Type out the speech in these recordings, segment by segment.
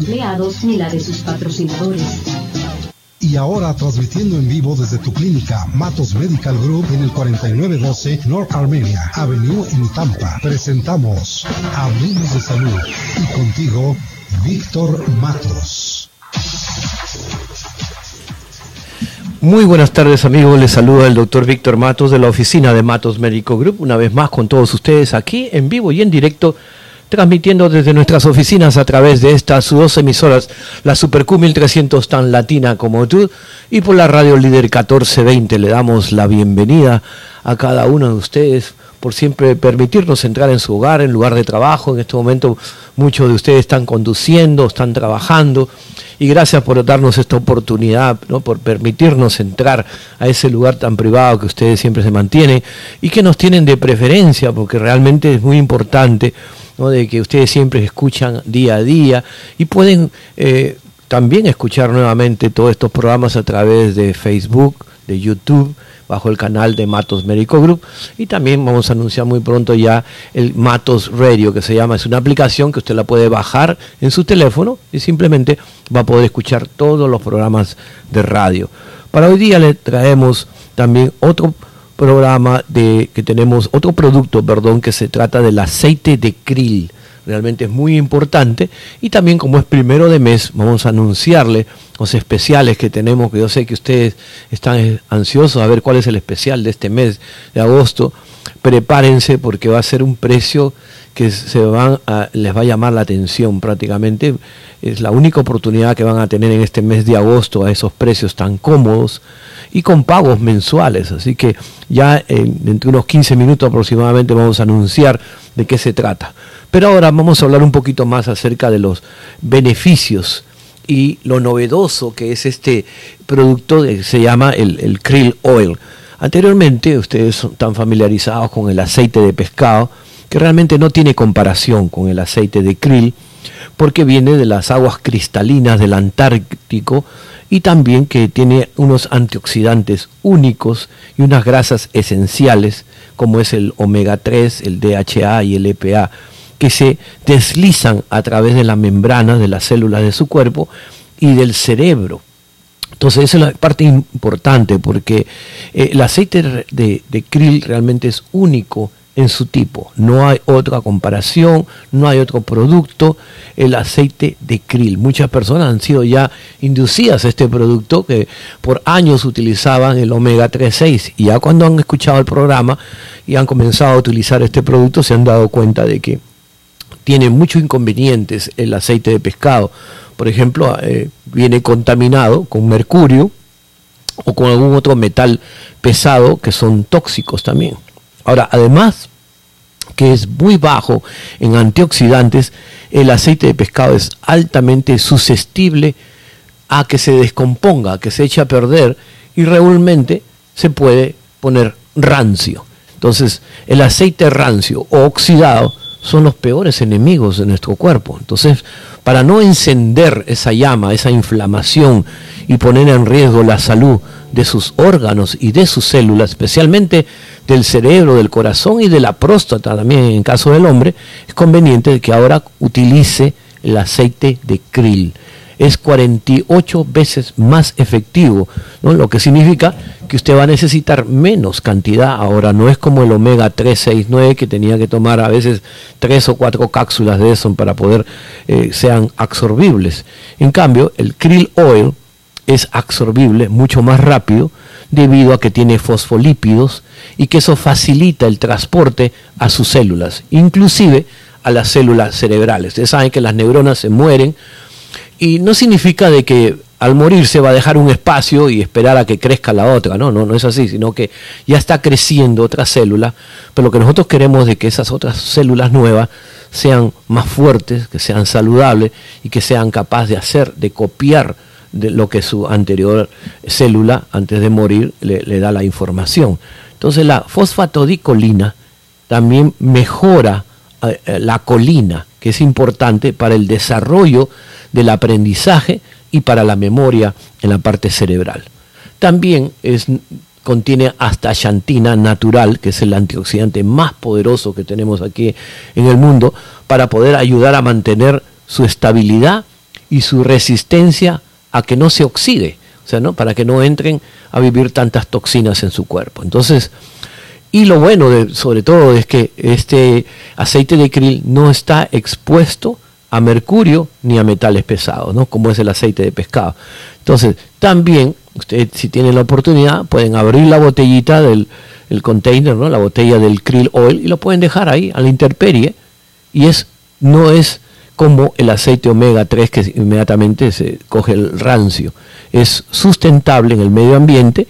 empleados ni la de sus patrocinadores. Y ahora transmitiendo en vivo desde tu clínica Matos Medical Group en el 4912 North Armenia Avenue en Tampa. Presentamos Hablemos de Salud y contigo Víctor Matos. Muy buenas tardes amigos, les saluda el doctor Víctor Matos de la oficina de Matos Medical Group, una vez más con todos ustedes aquí en vivo y en directo transmitiendo desde nuestras oficinas a través de estas dos emisoras, la Super Q 1300 tan latina como tú y por la radio líder 1420. Le damos la bienvenida a cada uno de ustedes por siempre permitirnos entrar en su hogar, en lugar de trabajo. En este momento muchos de ustedes están conduciendo, están trabajando y gracias por darnos esta oportunidad, por permitirnos entrar a ese lugar tan privado que ustedes siempre se mantienen y que nos tienen de preferencia porque realmente es muy importante de que ustedes siempre escuchan día a día y pueden eh, también escuchar nuevamente todos estos programas a través de Facebook, de YouTube, bajo el canal de Matos Médico Group. Y también vamos a anunciar muy pronto ya el Matos Radio que se llama, es una aplicación que usted la puede bajar en su teléfono y simplemente va a poder escuchar todos los programas de radio. Para hoy día le traemos también otro programa de que tenemos otro producto, perdón, que se trata del aceite de krill. Realmente es muy importante y también como es primero de mes, vamos a anunciarle los especiales que tenemos, que yo sé que ustedes están ansiosos a ver cuál es el especial de este mes de agosto. Prepárense porque va a ser un precio que se van les va a llamar la atención prácticamente. Es la única oportunidad que van a tener en este mes de agosto a esos precios tan cómodos y con pagos mensuales. Así que ya en, entre unos 15 minutos aproximadamente vamos a anunciar de qué se trata. Pero ahora vamos a hablar un poquito más acerca de los beneficios y lo novedoso que es este producto que se llama el, el krill oil. Anteriormente ustedes están familiarizados con el aceite de pescado, que realmente no tiene comparación con el aceite de krill, porque viene de las aguas cristalinas del Antártico y también que tiene unos antioxidantes únicos y unas grasas esenciales como es el omega 3, el DHA y el EPA, que se deslizan a través de la membrana de las células de su cuerpo y del cerebro. Entonces esa es la parte importante porque eh, el aceite de krill realmente es único en su tipo. No hay otra comparación, no hay otro producto, el aceite de krill. Muchas personas han sido ya inducidas a este producto que por años utilizaban el omega 3.6 y ya cuando han escuchado el programa y han comenzado a utilizar este producto se han dado cuenta de que tiene muchos inconvenientes el aceite de pescado. Por ejemplo, eh, viene contaminado con mercurio o con algún otro metal pesado que son tóxicos también. Ahora, además que es muy bajo en antioxidantes, el aceite de pescado es altamente susceptible a que se descomponga, a que se eche a perder y realmente se puede poner rancio. Entonces, el aceite rancio o oxidado son los peores enemigos de nuestro cuerpo. Entonces, para no encender esa llama, esa inflamación y poner en riesgo la salud de sus órganos y de sus células, especialmente del cerebro, del corazón y de la próstata también en caso del hombre, es conveniente que ahora utilice el aceite de krill. Es 48 veces más efectivo, lo que significa que usted va a necesitar menos cantidad. Ahora no es como el omega 369 que tenía que tomar a veces tres o cuatro cápsulas de eso para poder eh, sean absorbibles. En cambio, el krill oil es absorbible mucho más rápido debido a que tiene fosfolípidos y que eso facilita el transporte a sus células, inclusive a las células cerebrales. Ustedes saben que las neuronas se mueren y no significa de que al morir se va a dejar un espacio y esperar a que crezca la otra, no, no, no es así, sino que ya está creciendo otra célula, pero lo que nosotros queremos es que esas otras células nuevas sean más fuertes, que sean saludables y que sean capaces de hacer, de copiar de lo que su anterior célula, antes de morir, le, da la información. Entonces la fosfatodicolina también mejora eh, eh, la colina, que es importante para el desarrollo del aprendizaje y para la memoria en la parte cerebral. También es, contiene astaxantina natural, que es el antioxidante más poderoso que tenemos aquí en el mundo, para poder ayudar a mantener su estabilidad y su resistencia a que no se oxide, o sea, ¿no? para que no entren a vivir tantas toxinas en su cuerpo. Entonces, y lo bueno de, sobre todo es que este aceite de krill no está expuesto a mercurio ni a metales pesados, ¿no? como es el aceite de pescado. Entonces, también, ustedes si tienen la oportunidad, pueden abrir la botellita del el container, ¿no? la botella del krill oil, y lo pueden dejar ahí a la intemperie, y es, no es como el aceite omega 3 que inmediatamente se coge el rancio. Es sustentable en el medio ambiente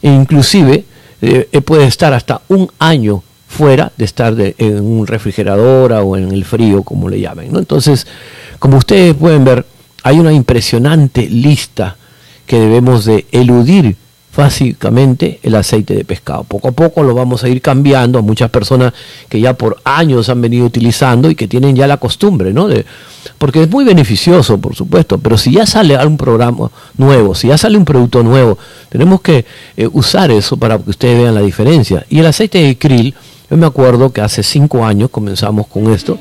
e inclusive eh, puede estar hasta un año fuera de estar en un refrigerador o en el frío, como le llamen. ¿no? Entonces, como ustedes pueden ver, hay una impresionante lista que debemos de eludir básicamente el aceite de pescado. Poco a poco lo vamos a ir cambiando a muchas personas que ya por años han venido utilizando y que tienen ya la costumbre, ¿no? De, porque es muy beneficioso, por supuesto, pero si ya sale algún programa nuevo, si ya sale un producto nuevo, tenemos que eh, usar eso para que ustedes vean la diferencia. Y el aceite de krill, yo me acuerdo que hace cinco años comenzamos con esto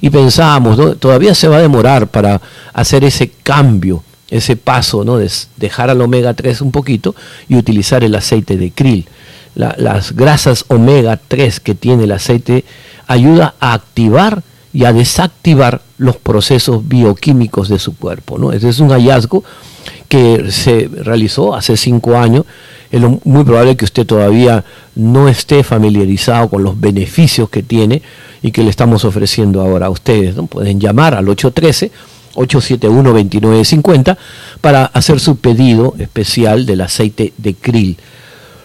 y pensábamos, todavía se va a demorar para hacer ese cambio ese paso, ¿no? De dejar al omega 3 un poquito y utilizar el aceite de krill. las grasas omega 3 que tiene el aceite ayuda a activar y a desactivar los procesos bioquímicos de su cuerpo. ¿no? Ese es un hallazgo que se realizó hace cinco años. Es muy probable que usted todavía no esté familiarizado con los beneficios que tiene y que le estamos ofreciendo ahora a ustedes. ¿no? Pueden llamar al 813 871-2950 para hacer su pedido especial del aceite de krill.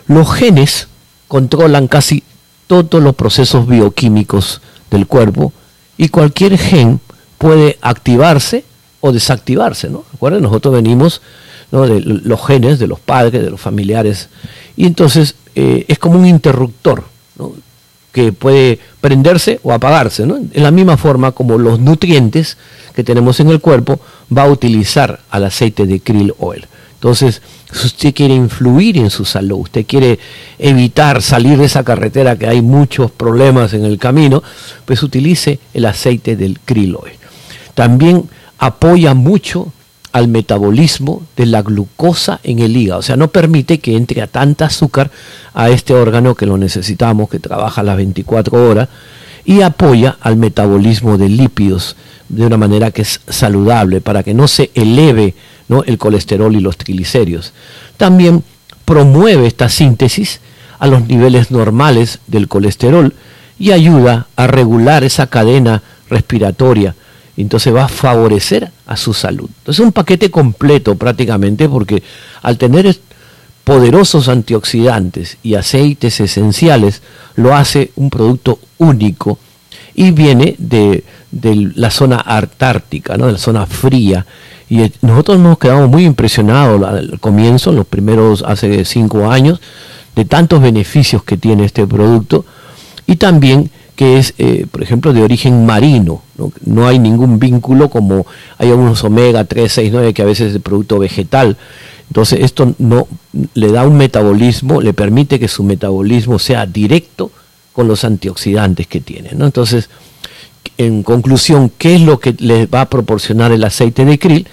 Los genes controlan casi todos los procesos bioquímicos del cuerpo y cualquier gen puede activarse o desactivarse. ¿no? Recuerden, nosotros venimos de los genes de los padres, de los familiares, y entonces eh, es como un interruptor que puede prenderse o apagarse. ¿no? En la misma forma como los nutrientes que tenemos en el cuerpo va a utilizar al aceite de krill oil. Entonces, si usted quiere influir en su salud, usted quiere evitar salir de esa carretera que hay muchos problemas en el camino, pues utilice el aceite del krill oil. También apoya mucho al metabolismo de la glucosa en el hígado, o sea, no permite que entre a tanta azúcar a este órgano que lo necesitamos, que trabaja las 24 horas, y apoya al metabolismo de lípidos de una manera que es saludable, para que no se eleve ¿no? el colesterol y los triglicéridos. También promueve esta síntesis a los niveles normales del colesterol y ayuda a regular esa cadena respiratoria. Entonces va a favorecer a su salud. Entonces es un paquete completo prácticamente porque al tener poderosos antioxidantes y aceites esenciales lo hace un producto único y viene de, la zona antártica, ¿no? de la zona fría. Y nosotros nos quedamos muy impresionados al comienzo, en los primeros, hace cinco años, de tantos beneficios que tiene este producto y también que es, eh, por ejemplo, de origen marino. ¿no? ¿no? hay ningún vínculo como hay algunos omega 3, 6, 9 que a veces es de producto vegetal. Entonces esto no le da un metabolismo, le permite que su metabolismo sea directo con los antioxidantes que tiene. ¿no? Entonces, en conclusión, ¿qué es lo que le va a proporcionar el aceite de krill?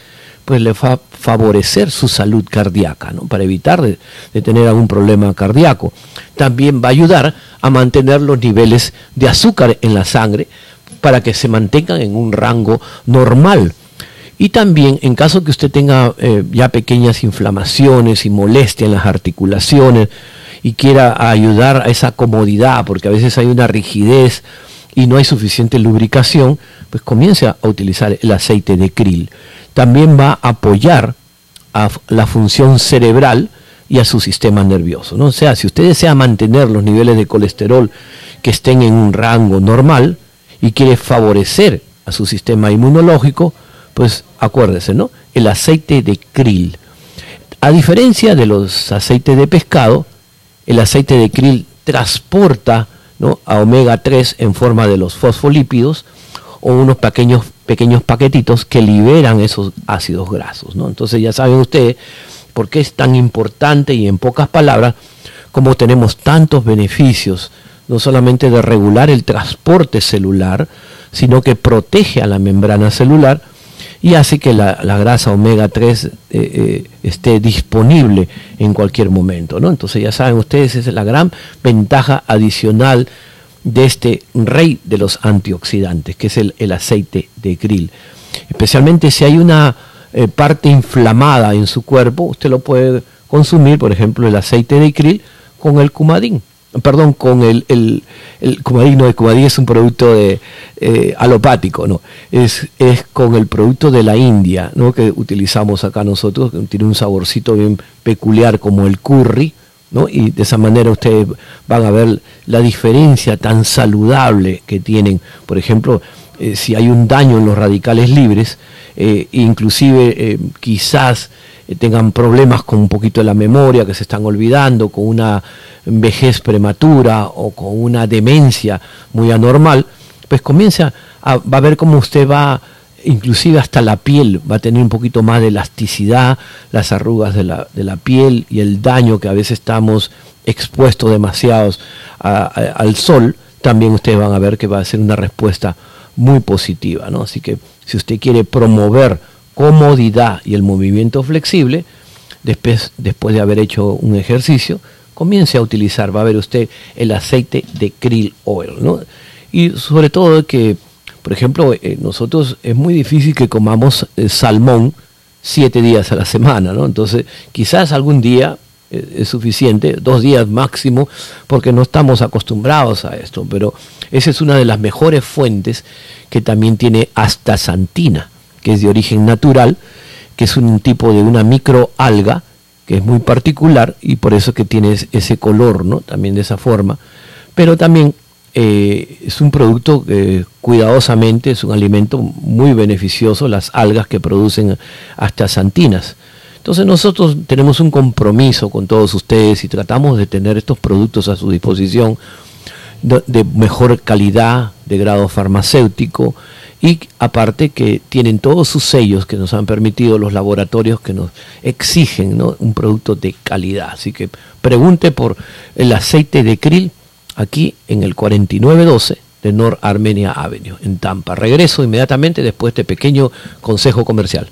Pues le va a favorecer su salud cardíaca, ¿no? para evitar de, tener algún problema cardíaco. También va a ayudar a mantener los niveles de azúcar en la sangre para que se mantengan en un rango normal. Y también en caso que usted tenga eh, ya pequeñas inflamaciones y molestia en las articulaciones, y quiera ayudar a esa comodidad, porque a veces hay una rigidez y no hay suficiente lubricación, pues comience a utilizar el aceite de krill. También va a apoyar a la función cerebral y a su sistema nervioso. ¿no? O sea, si usted desea mantener los niveles de colesterol que estén en un rango normal y quiere favorecer a su sistema inmunológico, pues acuérdese, ¿no? El aceite de krill. A diferencia de los aceites de pescado, el aceite de krill transporta a omega 3 en forma de los fosfolípidos o unos pequeños, pequeños paquetitos que liberan esos ácidos grasos. ¿no? Entonces ya saben ustedes por qué es tan importante y en pocas palabras cómo tenemos tantos beneficios, no solamente de regular el transporte celular, sino que protege a la membrana celular y hace que la, grasa omega 3 eh, eh, esté disponible en cualquier momento. ¿no? Entonces ya saben ustedes, es la gran ventaja adicional de este rey de los antioxidantes, que es el, aceite de krill. Especialmente si hay una eh, parte inflamada en su cuerpo, usted lo puede consumir, por ejemplo, el aceite de krill con el cumadín perdón, con el, el, el Cumadín, no, el Cumadín es un producto de, eh, alopático, no, es, es con el producto de la India, ¿no? que utilizamos acá nosotros, que tiene un saborcito bien peculiar como el curry, y de esa manera ustedes van a ver la diferencia tan saludable que tienen, por ejemplo, eh, si hay un daño en los radicales libres, eh, inclusive quizás tengan problemas con un poquito de la memoria, que se están olvidando, con una vejez prematura o con una demencia muy anormal, pues comienza va a ver cómo usted va, inclusive hasta la piel, va a tener un poquito más de elasticidad, las arrugas de la, de la piel y el daño que a veces estamos expuestos demasiados al sol, también ustedes van a ver que va a ser una respuesta muy positiva. ¿no? Así que si usted quiere promover comodidad y el movimiento flexible, después, después de haber hecho un ejercicio, comience a utilizar, va a ver usted el aceite de krill oil, ¿no? Y sobre todo que, por ejemplo, eh, nosotros es muy difícil que comamos eh, salmón siete días a la semana, ¿no? Entonces, quizás algún día eh, es suficiente, dos días máximo, porque no estamos acostumbrados a esto, pero esa es una de las mejores fuentes que también tiene astaxantina, que es de origen natural, que es un tipo de una microalga, que es muy particular y por eso que tiene ese color, ¿no? También de esa forma. Pero también eh, es un producto que cuidadosamente, es un alimento muy beneficioso, las algas que producen hasta santinas. Entonces nosotros tenemos un compromiso con todos ustedes y tratamos de tener estos productos a su disposición de mejor calidad, de grado farmacéutico, y aparte que tienen todos sus sellos que nos han permitido los laboratorios que nos exigen un producto de calidad. Así que pregunte por el aceite de krill aquí en el 4912 de North Armenia Avenue en Tampa. Regreso inmediatamente después de este pequeño consejo comercial.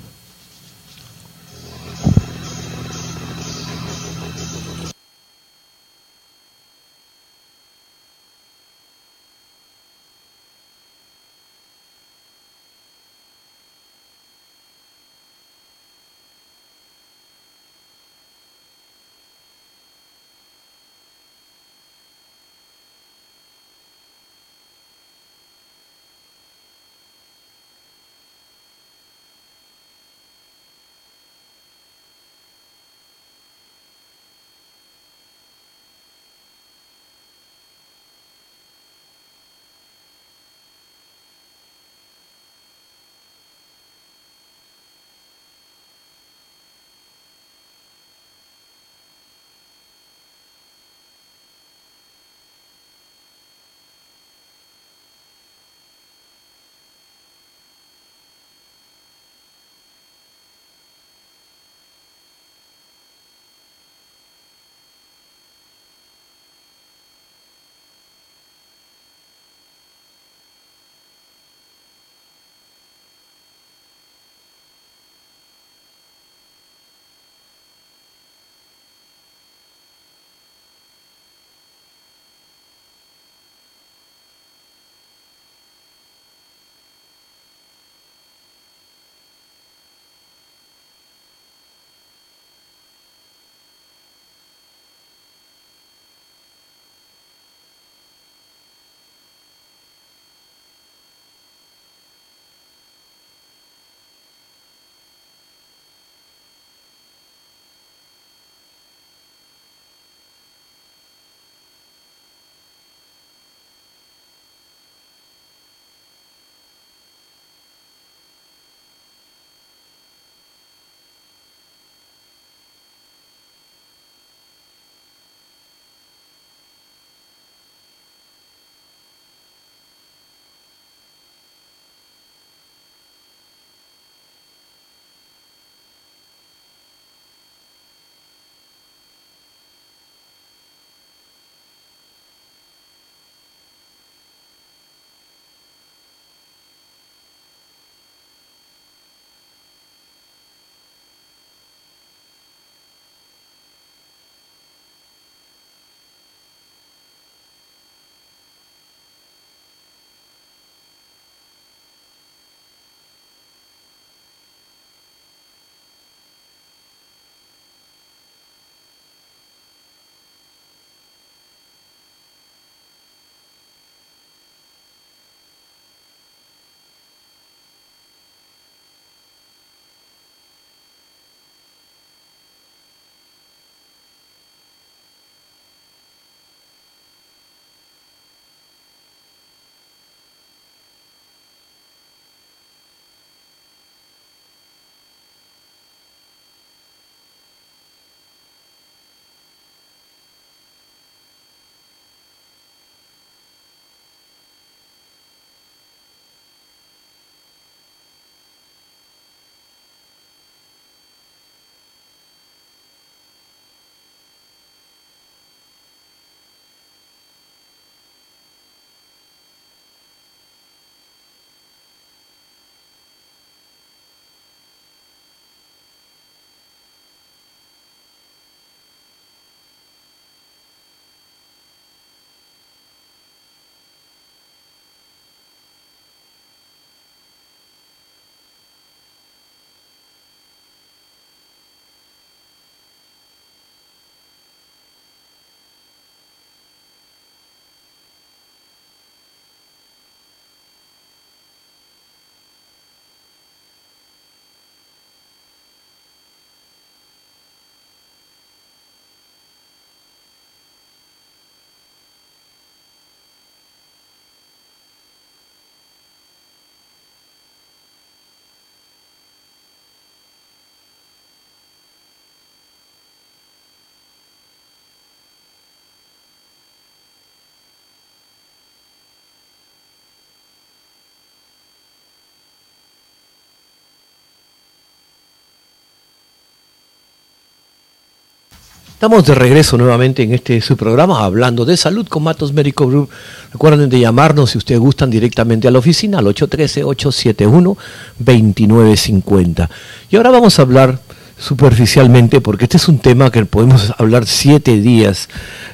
Estamos de regreso nuevamente en este su programa hablando de salud con Matos Médico Group. Recuerden de llamarnos si ustedes gustan directamente a la oficina al 813-871-2950. Y ahora vamos a hablar superficialmente, porque este es un tema que podemos hablar siete días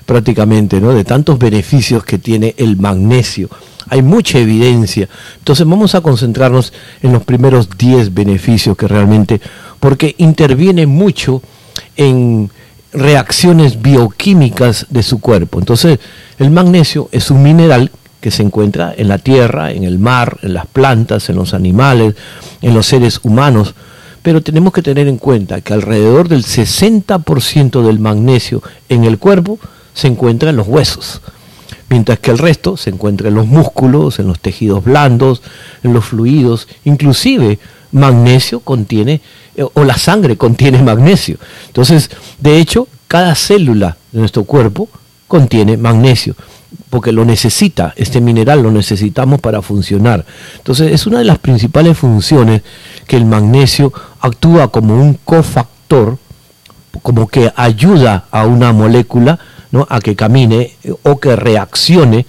prácticamente, ¿no? De tantos beneficios que tiene el magnesio. Hay mucha evidencia. Entonces vamos a concentrarnos en los primeros 10 beneficios que realmente, porque interviene mucho en reacciones bioquímicas de su cuerpo. Entonces, el magnesio es un mineral que se encuentra en la tierra, en el mar, en las plantas, en los animales, en los seres humanos. Pero tenemos que tener en cuenta que alrededor del 60% del magnesio en el cuerpo se encuentra en los huesos, mientras que el resto se encuentra en los músculos, en los tejidos blandos, en los fluidos, inclusive magnesio contiene, o la sangre contiene magnesio. Entonces, de hecho, cada célula de nuestro cuerpo contiene magnesio, porque lo necesita, este mineral lo necesitamos para funcionar. Entonces, es una de las principales funciones que el magnesio actúa como un cofactor, como que ayuda a una molécula ¿no? a que camine eh, o que reaccione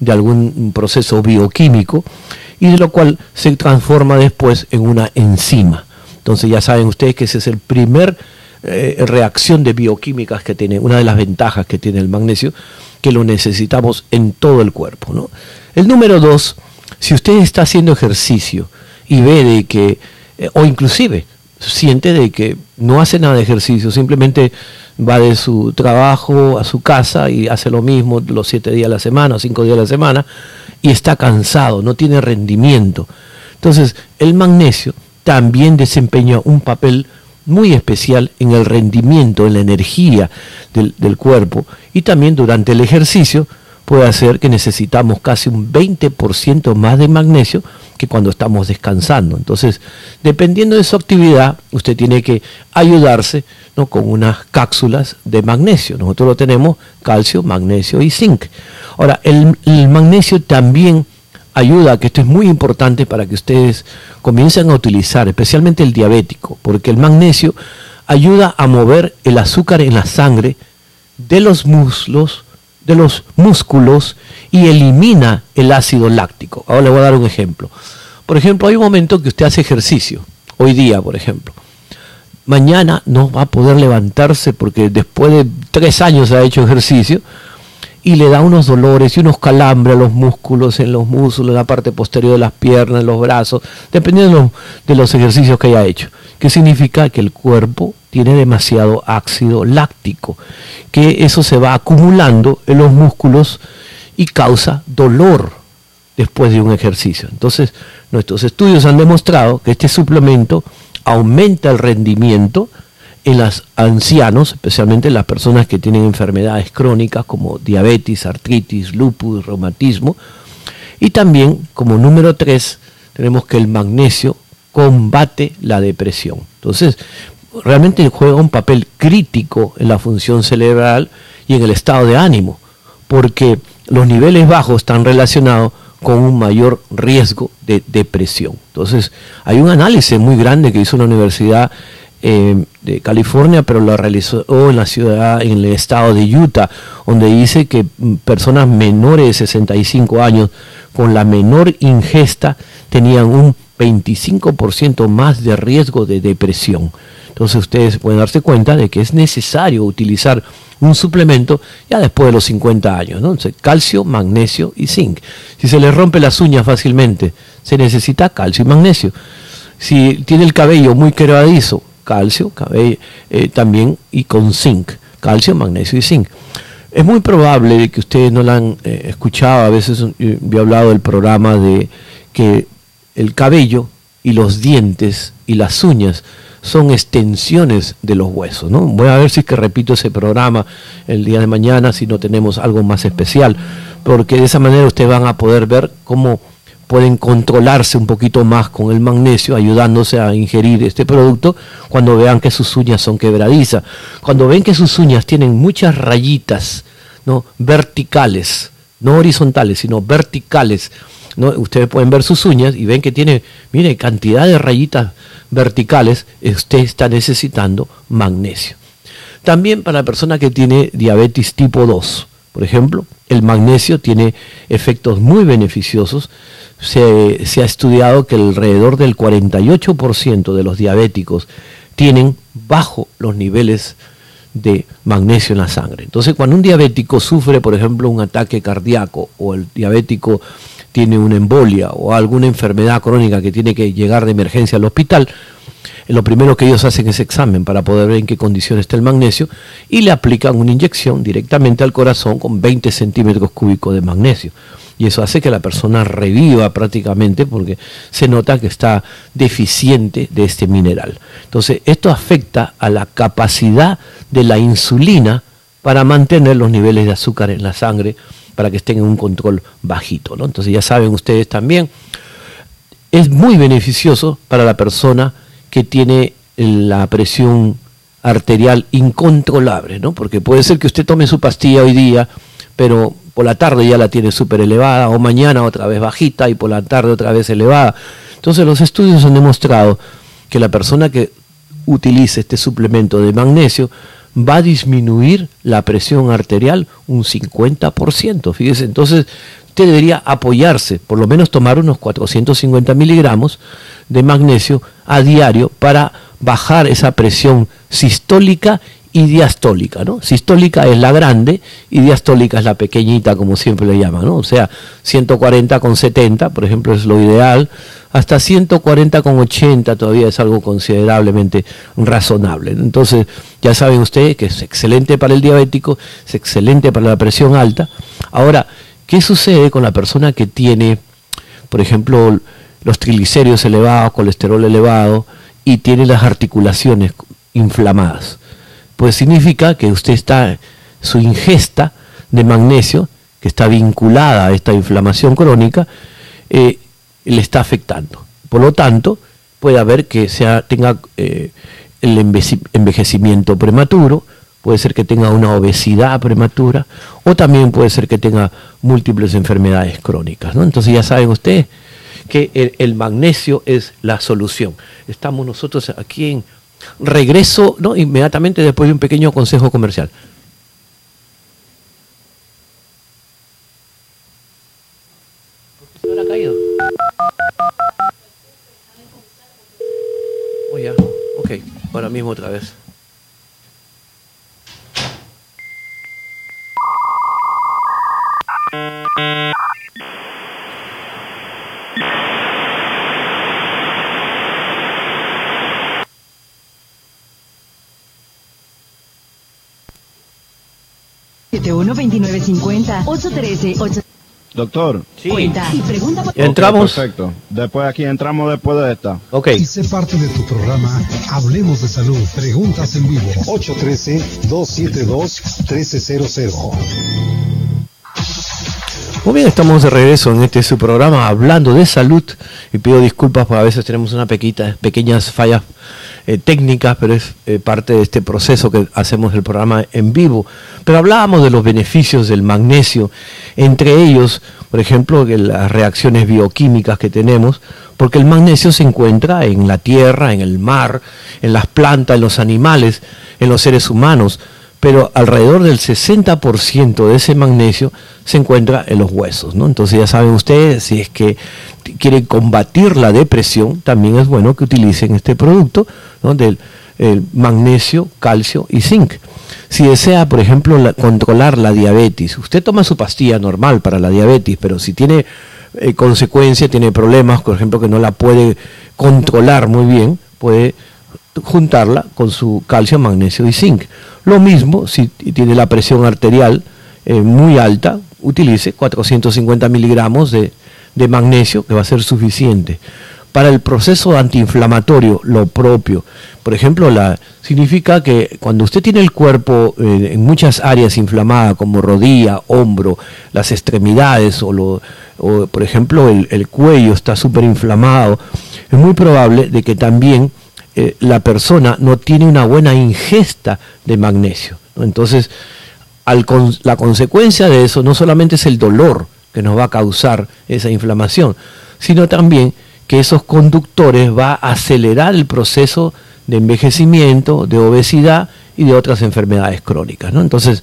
de algún proceso bioquímico y de lo cual se transforma después en una enzima. Entonces ya saben ustedes que esa es el primer eh, reacción de bioquímicas que tiene, una de las ventajas que tiene el magnesio, que lo necesitamos en todo el cuerpo. ¿no? El número dos, si usted está haciendo ejercicio y ve de que, eh, o inclusive siente de que no hace nada de ejercicio, simplemente va de su trabajo a su casa y hace lo mismo los siete días a la semana, cinco días a la semana, y está cansado, no tiene rendimiento. Entonces, el magnesio también desempeña un papel muy especial en el rendimiento, en la energía del, cuerpo y también durante el ejercicio puede hacer que necesitamos casi un 20% más de magnesio que cuando estamos descansando. Entonces, dependiendo de su actividad, usted tiene que ayudarse ¿no? con unas cápsulas de magnesio. Nosotros lo tenemos calcio, magnesio y zinc. Ahora, el magnesio también ayuda, que esto es muy importante para que ustedes comiencen a utilizar, especialmente el diabético, porque el magnesio ayuda a mover el azúcar en la sangre de los muslos de los músculos y elimina el ácido láctico. Ahora le voy a dar un ejemplo. Por ejemplo, hay un momento que usted hace ejercicio, hoy día, por ejemplo. Mañana no va a poder levantarse porque después de tres años ha hecho ejercicio y le da unos dolores y unos calambres a los músculos, en los músculos, en la parte posterior de las piernas, en los brazos, dependiendo de los ejercicios que haya hecho. ¿Qué significa? Que el cuerpo tiene demasiado ácido láctico, que eso se va acumulando en los músculos y causa dolor después de un ejercicio. Entonces, nuestros estudios han demostrado que este suplemento aumenta el rendimiento en los ancianos, especialmente en las personas que tienen enfermedades crónicas como diabetes, artritis, lupus, reumatismo. Y también, como número tres, tenemos que el magnesio combate la depresión. Entonces, realmente juega un papel crítico en la función cerebral y en el estado de ánimo, porque los niveles bajos están relacionados con un mayor riesgo de depresión. Entonces, hay un análisis muy grande que hizo la Universidad eh, de California, pero lo realizó en la ciudad, en el estado de Utah, donde dice que mm, personas menores de 65 años con la menor ingesta tenían un 25% más de riesgo de depresión. Entonces ustedes pueden darse cuenta de que es necesario utilizar un suplemento ya después de los 50 años, ¿no? calcio, magnesio y zinc. Si se le rompe las uñas fácilmente, se necesita calcio y magnesio. Si tiene el cabello muy quebradizo, calcio, cabello, eh, también y con zinc, calcio, magnesio y zinc. Es muy probable que ustedes no lo han eh, escuchado, a veces eh, he hablado del programa de que el cabello y los dientes y las uñas son extensiones de los huesos. ¿no? Voy a ver si es que repito ese programa el día de mañana, si no tenemos algo más especial, porque de esa manera ustedes van a poder ver cómo pueden controlarse un poquito más con el magnesio, ayudándose a ingerir este producto cuando vean que sus uñas son quebradizas. Cuando ven que sus uñas tienen muchas rayitas ¿no? verticales, no horizontales, sino verticales, ¿no? ustedes pueden ver sus uñas y ven que tiene, mire, cantidad de rayitas verticales, usted está necesitando magnesio. También para la persona que tiene diabetes tipo 2, por ejemplo, el magnesio tiene efectos muy beneficiosos. Se, se ha estudiado que alrededor del 48% de los diabéticos tienen bajo los niveles de magnesio en la sangre. Entonces, cuando un diabético sufre, por ejemplo, un ataque cardíaco o el diabético tiene una embolia o alguna enfermedad crónica que tiene que llegar de emergencia al hospital, lo primero que ellos hacen es examen para poder ver en qué condición está el magnesio y le aplican una inyección directamente al corazón con 20 centímetros cúbicos de magnesio. Y eso hace que la persona reviva prácticamente porque se nota que está deficiente de este mineral. Entonces, esto afecta a la capacidad de la insulina para mantener los niveles de azúcar en la sangre para que estén en un control bajito. ¿no? Entonces, ya saben ustedes también, es muy beneficioso para la persona que tiene la presión arterial incontrolable, ¿no? Porque puede ser que usted tome su pastilla hoy día, pero por la tarde ya la tiene súper elevada, o mañana otra vez bajita y por la tarde otra vez elevada. Entonces los estudios han demostrado que la persona que utilice este suplemento de magnesio va a disminuir la presión arterial un 50%. Fíjese, entonces usted debería apoyarse, por lo menos tomar unos 450 miligramos de magnesio a diario para bajar esa presión sistólica y diastólica, ¿no? Sistólica es la grande y diastólica es la pequeñita, como siempre le llaman, ¿no? O sea, 140 con 70, por ejemplo, es lo ideal, hasta 140 con 80 todavía es algo considerablemente razonable. Entonces, ya saben ustedes que es excelente para el diabético, es excelente para la presión alta. Ahora, ¿qué sucede con la persona que tiene, por ejemplo, los triglicéridos elevados, colesterol elevado y tiene las articulaciones inflamadas? pues significa que usted está, su ingesta de magnesio, que está vinculada a esta inflamación crónica, eh, le está afectando. Por lo tanto, puede haber que tenga eh, el envejecimiento prematuro, puede ser que tenga una obesidad prematura, o también puede ser que tenga múltiples enfermedades crónicas. ¿no? Entonces ya saben ustedes que el magnesio es la solución. Estamos nosotros aquí en regreso ¿no? inmediatamente después de un pequeño consejo comercial. Oh, ahora mismo otra vez. 2950 813 8 Doctor. Sí. Cuenta y pregunta por... Entramos. perfecto. Después aquí entramos después de esta. Ok. Y sé parte de tu programa Hablemos de Salud. Preguntas en vivo. 813-272-1300. Muy bien, estamos de regreso en este su programa hablando de salud y pido disculpas porque a veces tenemos una pequita, pequeñas fallas eh, técnicas, pero es eh, parte de este proceso que hacemos el programa en vivo. Pero hablábamos de los beneficios del magnesio, entre ellos, por ejemplo, las reacciones bioquímicas que tenemos, porque el magnesio se encuentra en la tierra, en el mar, en las plantas, en los animales, en los seres humanos pero alrededor del 60% de ese magnesio se encuentra en los huesos. ¿no? Entonces ya saben ustedes, si es que quieren combatir la depresión, también es bueno que utilicen este producto del magnesio, calcio y zinc. Si desea, por ejemplo, controlar la diabetes, usted toma su pastilla normal para la diabetes, pero si tiene eh, consecuencias, tiene problemas, por ejemplo, que no la puede controlar muy bien, puede juntarla con su calcio, magnesio y zinc. Lo mismo si tiene la presión arterial eh, muy alta, utilice 450 miligramos de, magnesio, que va a ser suficiente. Para el proceso antiinflamatorio, lo propio. Por ejemplo, significa que cuando usted tiene el cuerpo eh, en muchas áreas inflamadas, como rodilla, hombro, las extremidades, o, lo, o por ejemplo el, el cuello está súper inflamado, es muy probable de que también eh, la persona no tiene una buena ingesta de magnesio. Entonces, la consecuencia de eso no solamente es el dolor que nos va a causar esa inflamación, sino también que esos conductores va a acelerar el proceso de envejecimiento, de obesidad y de otras enfermedades crónicas. ¿no? Entonces,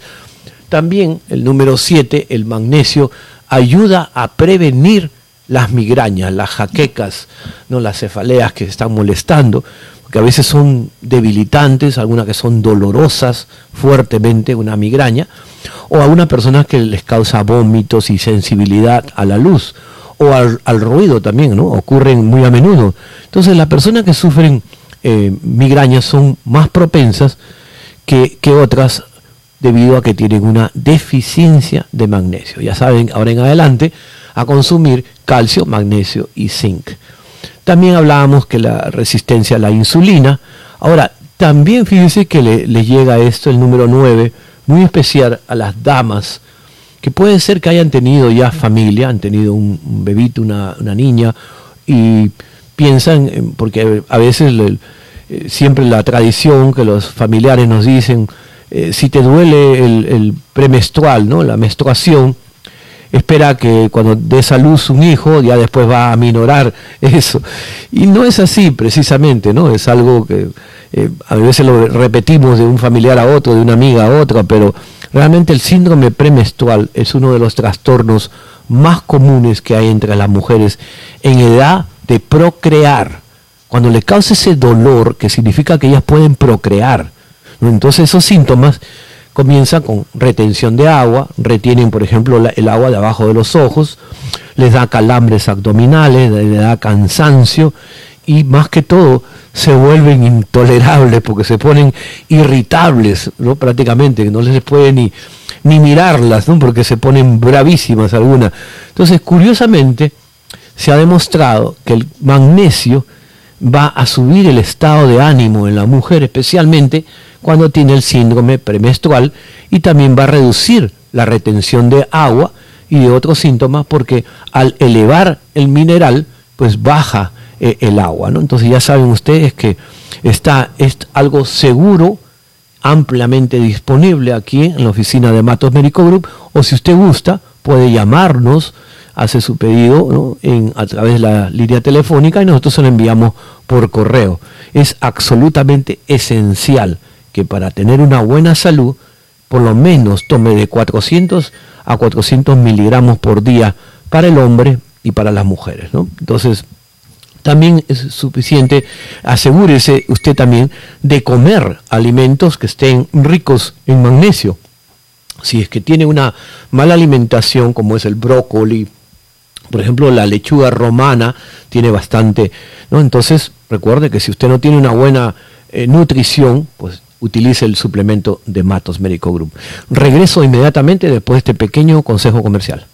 también el número 7, el magnesio, ayuda a prevenir las migrañas, las jaquecas, ¿no? las cefaleas que están molestando, porque a veces son debilitantes, algunas que son dolorosas fuertemente, una migraña, o a unas personas que les causa vómitos y sensibilidad a la luz, o al, ruido también, ¿no? Ocurren muy a menudo. Entonces las personas que sufren eh, migrañas son más propensas que, que otras debido a que tienen una deficiencia de magnesio. Ya saben, ahora en adelante, a consumir calcio, magnesio y zinc. También hablábamos que la resistencia a la insulina. Ahora, también fíjense que le, llega esto, el número 9, muy especial a las damas, que puede ser que hayan tenido ya familia, han tenido un, bebito, una, niña, y piensan, porque a veces eh, siempre la tradición que los familiares nos dicen, eh, si te duele el, premenstrual, ¿no? la menstruación, espera que cuando des a luz un hijo ya después va a minorar eso. Y no es así precisamente, ¿no? Es algo que eh, a veces lo repetimos de un familiar a otro, de una amiga a otra, pero realmente el síndrome premenstrual es uno de los trastornos más comunes que hay entre las mujeres en edad de procrear. Cuando le causa ese dolor, que significa que ellas pueden procrear, entonces esos síntomas comienzan con retención de agua, retienen por ejemplo el agua de abajo de los ojos, les da calambres abdominales, les da cansancio y más que todo se vuelven intolerables porque se ponen irritables, ¿no? prácticamente, no les puede ni, ni mirarlas, ¿no? porque se ponen bravísimas algunas. Entonces, curiosamente, se ha demostrado que el magnesio va a subir el estado de ánimo en la mujer, especialmente cuando tiene el síndrome premenstrual y también va a reducir la retención de agua y de otros síntomas porque al elevar el mineral pues baja eh, el agua. ¿no? Entonces ya saben ustedes que está es algo seguro, ampliamente disponible aquí en la oficina de Matos Médico Group o si usted gusta puede llamarnos hace su pedido en, a través de la línea telefónica y nosotros se lo enviamos por correo. Es absolutamente esencial que para tener una buena salud, por lo menos tome de 400 a 400 miligramos por día para el hombre y para las mujeres. ¿no? Entonces, también es suficiente, asegúrese usted también de comer alimentos que estén ricos en magnesio. Si es que tiene una mala alimentación, como es el brócoli, por ejemplo, la lechuga romana tiene bastante, ¿no? Entonces, recuerde que si usted no tiene una buena eh, nutrición, pues utilice el suplemento de Matos Médico Group. Regreso inmediatamente después de este pequeño consejo comercial.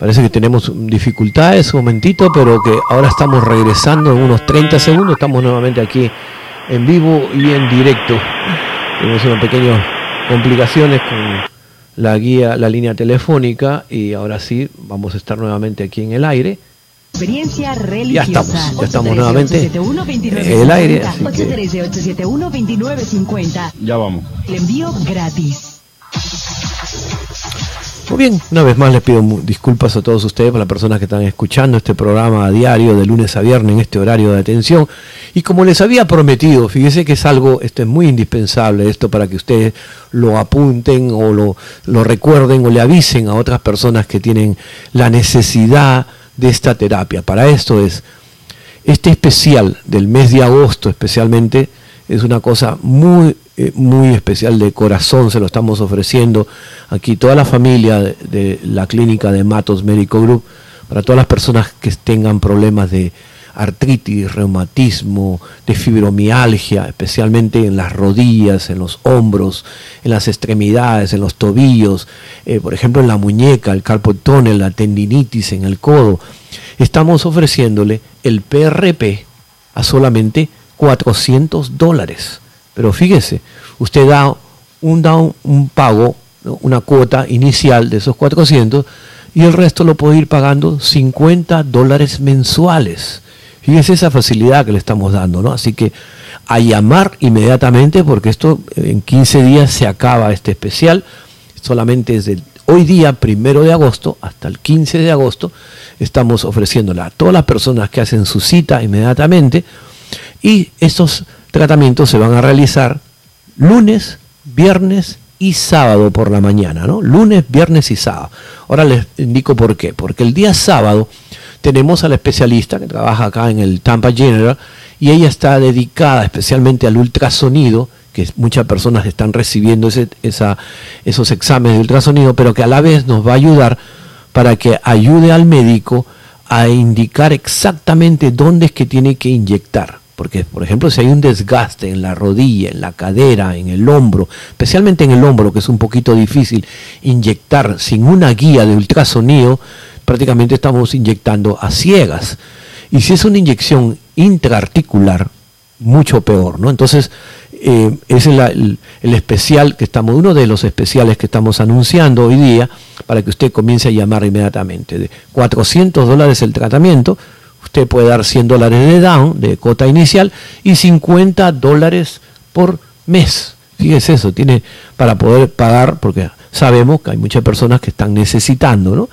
Parece que tenemos dificultades un momentito, pero que ahora estamos regresando en unos 30 segundos. Estamos nuevamente aquí en vivo y en directo. Tenemos unas pequeñas complicaciones con la guía, la línea telefónica y ahora sí vamos a estar nuevamente aquí en el aire. Experiencia religiosa. Ya estamos, ya estamos nuevamente en el aire. Así que... Ya vamos. El envío gratis. Muy bien, una vez más les pido disculpas a todos ustedes por las personas que están escuchando este programa a diario de lunes a viernes en este horario de atención. Y como les había prometido, fíjese que es algo, esto es muy indispensable, esto para que ustedes lo apunten o lo, lo recuerden o le avisen a otras personas que tienen la necesidad de esta terapia. Para esto es, este especial del mes de agosto especialmente, es una cosa muy eh, muy especial de corazón, se lo estamos ofreciendo aquí toda la familia de, la clínica de Matos Médico Group, para todas las personas que tengan problemas de artritis, reumatismo, de fibromialgia, especialmente en las rodillas, en los hombros, en las extremidades, en los tobillos, eh, por ejemplo en la muñeca, el carpotón, en la tendinitis, en el codo. Estamos ofreciéndole el PRP a solamente 400 dólares. Pero fíjese, usted da un, pago, una cuota inicial de esos 400 y el resto lo puede ir pagando 50 dólares mensuales. Fíjese esa facilidad que le estamos dando, ¿no? Así que a llamar inmediatamente porque esto en 15 días se acaba este especial, solamente desde hoy día, primero de agosto, hasta el 15 de agosto, estamos ofreciéndola a todas las personas que hacen su cita inmediatamente y estos tratamientos se van a realizar lunes, viernes y sábado por la mañana, ¿no? Lunes, viernes y sábado. Ahora les indico por qué. Porque el día sábado tenemos a la especialista que trabaja acá en el Tampa General y ella está dedicada especialmente al ultrasonido, que muchas personas están recibiendo ese, esa, esos exámenes de ultrasonido, pero que a la vez nos va a ayudar para que ayude al médico a indicar exactamente dónde es que tiene que inyectar. Porque, por ejemplo, si hay un desgaste en la rodilla, en la cadera, en el hombro, especialmente en el hombro, que es un poquito difícil inyectar sin una guía de ultrasonido, prácticamente estamos inyectando a ciegas. Y si es una inyección intraarticular, mucho peor, ¿no? Entonces, eh, es el, especial que estamos, uno de los especiales que estamos anunciando hoy día, para que usted comience a llamar inmediatamente. De 400 dólares el tratamiento, usted puede dar 100 dólares de down, de cota inicial, y 50 dólares por mes. Fíjese eso, tiene para poder pagar, porque sabemos que hay muchas personas que están necesitando, ¿no?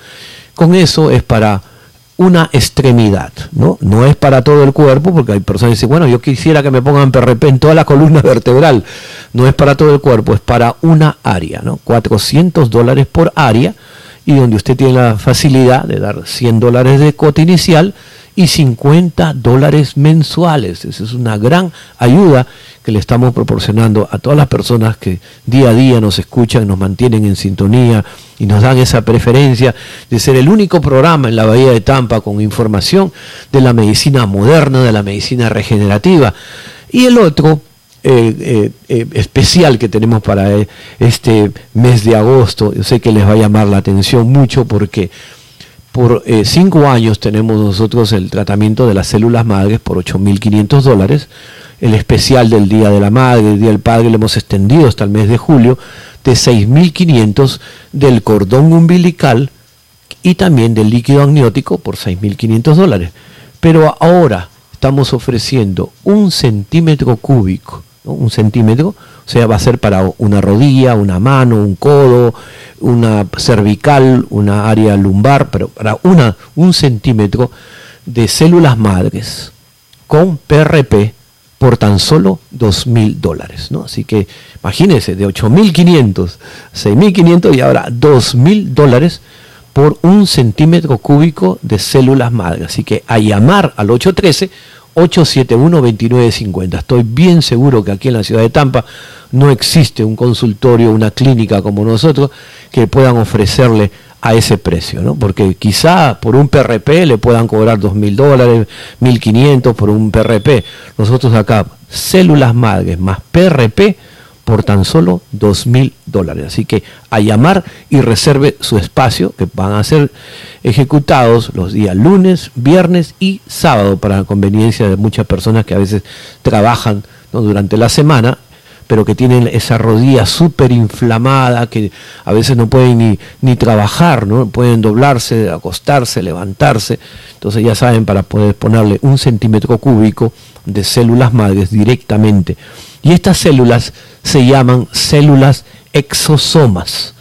Con eso es para una extremidad, ¿no? No es para todo el cuerpo, porque hay personas que dicen, bueno, yo quisiera que me pongan PRP en toda la columna vertebral. No es para todo el cuerpo, es para una área, ¿no? 400 dólares por área, y donde usted tiene la facilidad de dar 100 dólares de cota inicial y 50 dólares mensuales. Esa es una gran ayuda que le estamos proporcionando a todas las personas que día a día nos escuchan, nos mantienen en sintonía y nos dan esa preferencia de ser el único programa en la Bahía de Tampa con información de la medicina moderna, de la medicina regenerativa. Y el otro eh, eh, eh, especial que tenemos para este mes de agosto, yo sé que les va a llamar la atención mucho porque por cinco años tenemos nosotros el tratamiento de las células madres por 8.500 dólares. El especial del Día de la Madre, el Día del Padre, lo hemos extendido hasta el mes de julio, de 6.500 del cordón umbilical y también del líquido amniótico por 6.500 dólares. Pero ahora estamos ofreciendo un centímetro cúbico, un centímetro, o sea, va a ser para una rodilla, una mano, un codo, una cervical, una área lumbar, pero para una, un centímetro de células madres con PRP por tan solo 2.000 dólares. ¿no? Así que imagínense, de 8.500, 6.500 y ahora 2.000 dólares por un centímetro cúbico de células madres. Así que a llamar al 813 871-2950. Estoy bien seguro que aquí en la ciudad de Tampa no existe un consultorio, una clínica como nosotros que puedan ofrecerle a ese precio, ¿no? Porque quizá por un PRP le puedan cobrar dos mil dólares, mil quinientos por un PRP. Nosotros acá, células madres más PRP, por tan solo dos mil dólares. Así que a llamar y reserve su espacio, que van a ser ejecutados los días lunes, viernes y sábado para la conveniencia de muchas personas que a veces trabajan durante la semana pero que tienen esa rodilla súper inflamada, que a veces no pueden ni, ni trabajar, ¿no? pueden doblarse, acostarse, levantarse. Entonces ya saben, para poder ponerle un centímetro cúbico de células madres directamente. Y estas células se llaman células exosomas.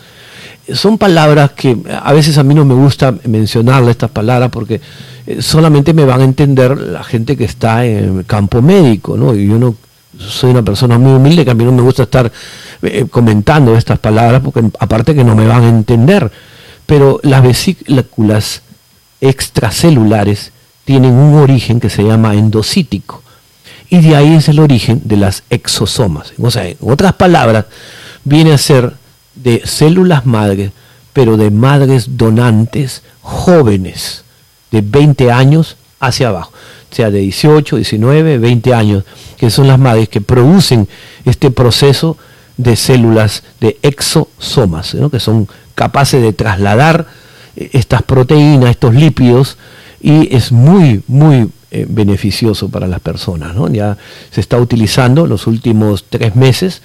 Son palabras que a veces a mí no me gusta mencionarle estas palabras porque eh, solamente me van a entender la gente que está en el campo médico, ¿no? Y yo no soy una persona muy humilde que a mí no me gusta estar eh, comentando estas palabras porque aparte que no me van a entender. Pero las vesículas extracelulares tienen un origen que se llama endocítico y de ahí es el origen de las exosomas. O sea, en otras palabras, viene a ser de células madres, pero de madres donantes jóvenes, de 20 años hacia abajo, o sea, de 18, 19, 20 años, que son las madres que producen este proceso de células de exosomas, que son capaces de trasladar eh, estas proteínas, estos lípidos, y es muy, muy eh, beneficioso para las personas. ¿no? Ya se está utilizando los últimos tres meses,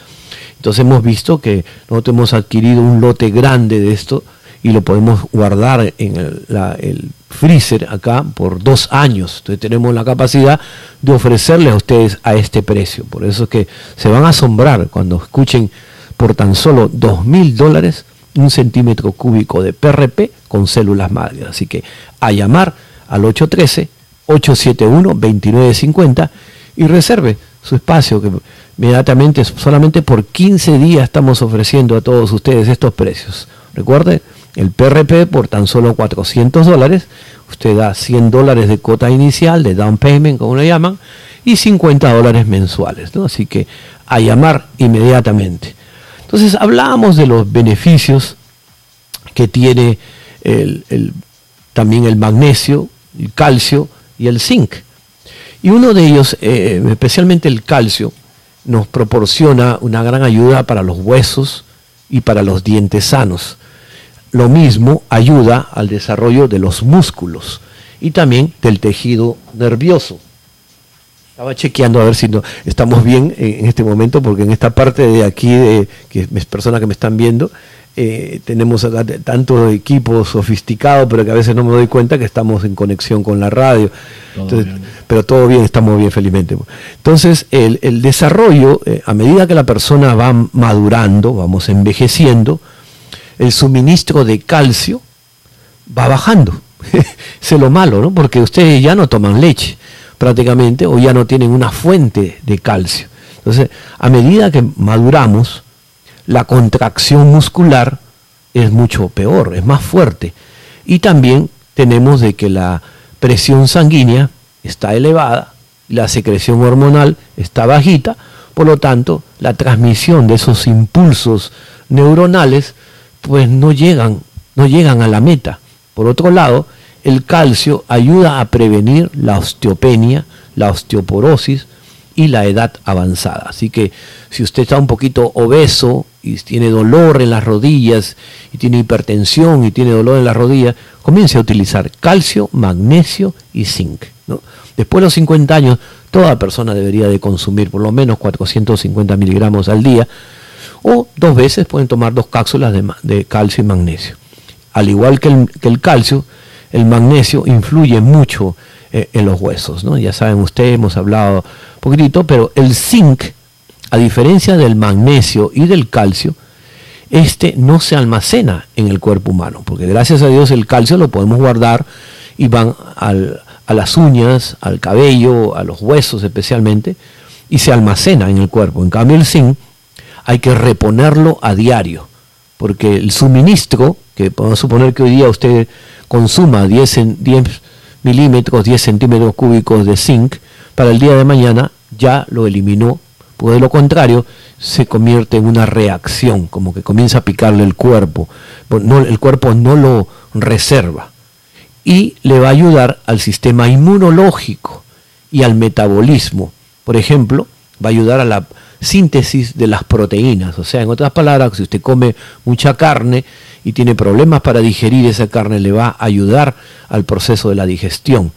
entonces hemos visto que nosotros hemos adquirido un lote grande de esto y lo podemos guardar en el, freezer acá por dos años. Entonces tenemos la capacidad de ofrecerle a ustedes a este precio. Por eso es que se van a asombrar cuando escuchen por tan solo dos mil dólares un centímetro cúbico de PRP con células madres. Así que a llamar al 813-871-2950 y reserve su espacio que inmediatamente, solamente por 15 días estamos ofreciendo a todos ustedes estos precios. Recuerde, el PRP por tan solo 400 dólares, usted da 100 dólares de cuota inicial, de down payment, como lo llaman, y 50 dólares mensuales. ¿no? Así que a llamar inmediatamente. Entonces hablábamos de los beneficios que tiene también el magnesio, el calcio y el zinc. Y uno de ellos, eh, especialmente el calcio, nos proporciona una gran ayuda para los huesos y para los dientes sanos. Lo mismo ayuda al desarrollo de los músculos y también del tejido nervioso. Estaba chequeando a ver si no, estamos bien en este momento, porque en esta parte de aquí, de, que es personas que me están viendo, eh, tenemos acá tanto equipo sofisticado, pero que a veces no me doy cuenta que estamos en conexión con la radio. pero todo bien, estamos bien felizmente. Entonces, el, desarrollo, eh, a medida que la persona va madurando, vamos envejeciendo, el suministro de calcio va bajando. es lo malo, ¿no? Porque ustedes ya no toman leche prácticamente o ya no tienen una fuente de calcio. Entonces, a medida que maduramos, la contracción muscular es mucho peor, es más fuerte. Y también tenemos de que la presión sanguínea está elevada, la secreción hormonal está bajita, por lo tanto, la transmisión de esos impulsos neuronales pues no llegan, no llegan a la meta. Por otro lado, el calcio ayuda a prevenir la osteopenia, la osteoporosis y la edad avanzada. Así que si usted está un poquito obeso y tiene dolor en las rodillas y tiene hipertensión y tiene dolor en las rodillas, comience a utilizar calcio, magnesio y zinc. Después de los 50 años, toda persona debería de consumir por lo menos 450 miligramos al día o dos veces pueden tomar dos cápsulas de, calcio y magnesio. Al igual que el, calcio, el magnesio influye mucho eh, en los huesos. ¿no? Ya saben ustedes, hemos hablado un poquitito, pero el zinc a diferencia del magnesio y del calcio, este no se almacena en el cuerpo humano, porque gracias a Dios el calcio lo podemos guardar y van a las uñas, al cabello, a los huesos especialmente, y se almacena en el cuerpo. En cambio el zinc hay que reponerlo a diario, porque el suministro, que podemos suponer que hoy día usted consuma 10, 10 milímetros, 10 centímetros cúbicos de zinc, para el día de mañana ya lo eliminó porque de lo contrario se convierte en una reacción, como que comienza a picarle el cuerpo. El cuerpo no lo reserva. Y le va a ayudar al sistema inmunológico y al metabolismo. Por ejemplo, va a ayudar a la síntesis de las proteínas. O sea, en otras palabras, si usted come mucha carne y tiene problemas para digerir esa carne, le va a ayudar al proceso de la digestión.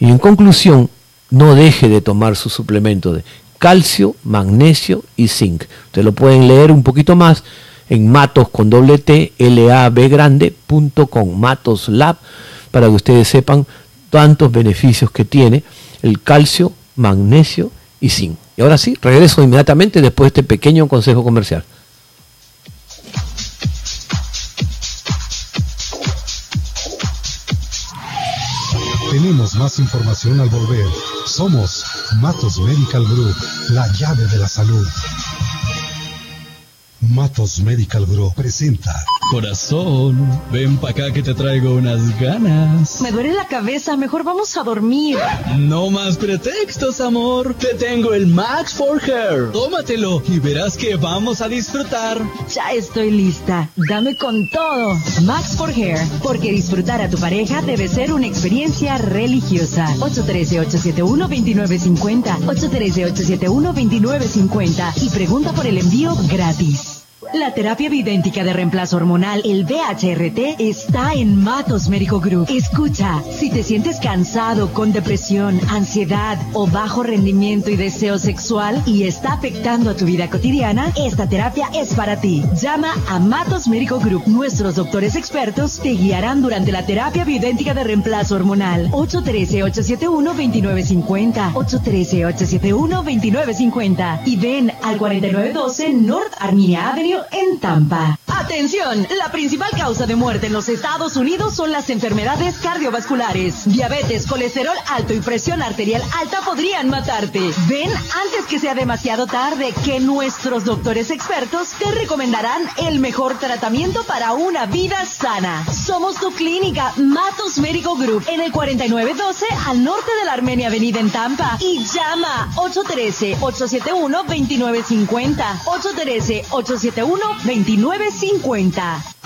Y en conclusión, no deje de tomar su suplemento de calcio, magnesio y zinc. Ustedes lo pueden leer un poquito más en matos con doble T, com matoslab, para que ustedes sepan tantos beneficios que tiene el calcio, magnesio y zinc. Y ahora sí, regreso inmediatamente después de este pequeño consejo comercial. Tenemos más información al volver. Somos Matos Medical Group, la llave de la salud. Matos Medical Group presenta. Corazón, ven pa' acá que te traigo unas ganas. Me duele la cabeza, mejor vamos a dormir. No más pretextos, amor. Te tengo el Max for Hair. Tómatelo y verás que vamos a disfrutar. Ya estoy lista. Dame con todo. Max for Hair, porque disfrutar a tu pareja debe ser una experiencia religiosa. 813-871-2950. 813-871-2950. Y pregunta por el envío gratis. La terapia bidéntica de reemplazo hormonal, el BHRT, está en Matos Médico Group. Escucha, si te sientes cansado, con depresión, ansiedad o bajo rendimiento y deseo sexual y está afectando a tu vida cotidiana, esta terapia es para ti. Llama a Matos Médico Group. Nuestros doctores expertos te guiarán durante la terapia bidéntica de reemplazo hormonal. 813-871-2950. 813-871-2950. Y ven al 4912 North Armenia Avenue en Tampa. Atención, la principal causa de muerte en los Estados Unidos son las enfermedades cardiovasculares. Diabetes, colesterol alto y presión arterial alta podrían matarte. Ven antes que sea demasiado tarde que nuestros doctores expertos te recomendarán el mejor tratamiento para una vida sana. Somos tu clínica Matos Médico Group en el 4912 al norte de la Armenia Avenida en Tampa y llama 813-871-2950. 813-871-2950.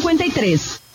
53.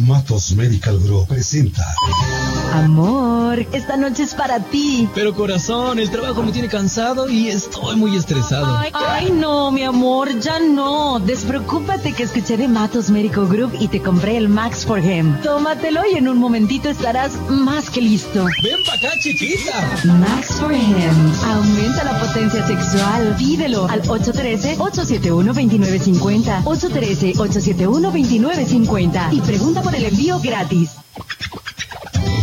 Matos Medical Group presenta. Amor, esta noche es para ti. Pero corazón, el trabajo me tiene cansado y estoy muy estresado. Ay, no, mi amor, ya no. Despreocúpate que escuché de Matos Medical Group y te compré el Max for Him. Tómatelo y en un momentito estarás más que listo. Ven para acá, chiquita. Max for Him. Aumenta la potencia sexual. Pídelo al 813-871-2950. 813-871-2950. Y pregunta por el envío gratis.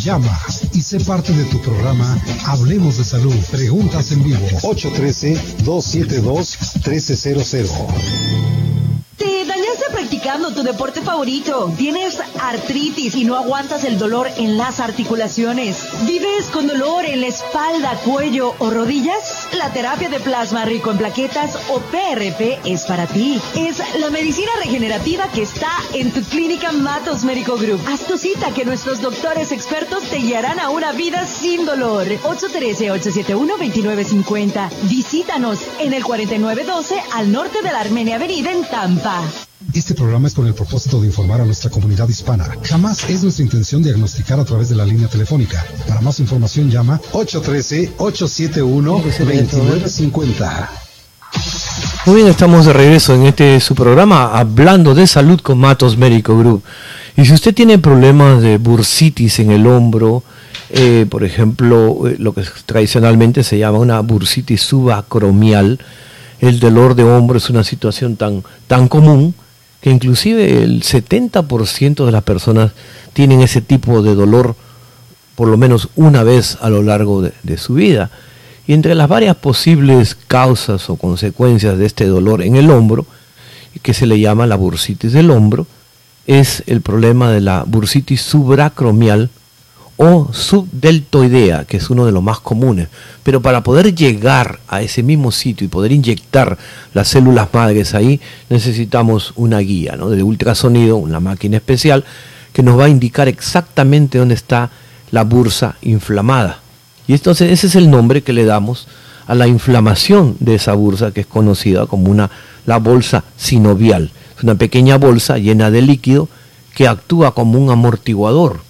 Llama y sé parte de tu programa Hablemos de Salud. Preguntas en vivo. 813-272-1300 tu deporte favorito, tienes artritis y no aguantas el dolor en las articulaciones, vives con dolor en la espalda, cuello o rodillas, la terapia de plasma rico en plaquetas o PRP es para ti. Es la medicina regenerativa que está en tu clínica Matos Médico Group. Haz tu cita que nuestros doctores expertos te guiarán a una vida sin dolor. 813-871-2950. Visítanos en el 4912 al norte de la Armenia Avenida en Tampa. Este programa es con el propósito de informar a nuestra comunidad hispana. Jamás es nuestra intención diagnosticar a través de la línea telefónica. Para más información llama 813-871-2950. Muy bien, estamos de regreso en este su programa hablando de salud con Matos Médico Group. Y si usted tiene problemas de bursitis en el hombro, eh, por ejemplo, eh, lo que tradicionalmente se llama una bursitis subacromial, el dolor de hombro es una situación tan, tan común que inclusive el 70% de las personas tienen ese tipo de dolor por lo menos una vez a lo largo de, su vida. Y entre las varias posibles causas o consecuencias de este dolor en el hombro, que se le llama la bursitis del hombro, es el problema de la bursitis subracromial o subdeltoidea, que es uno de los más comunes. Pero para poder llegar a ese mismo sitio y poder inyectar las células madres ahí, necesitamos una guía ¿no? de ultrasonido, una máquina especial, que nos va a indicar exactamente dónde está la bursa inflamada. Y entonces ese es el nombre que le damos a la inflamación de esa bursa que es conocida como una, la bolsa sinovial. Es una pequeña bolsa llena de líquido que actúa como un amortiguador,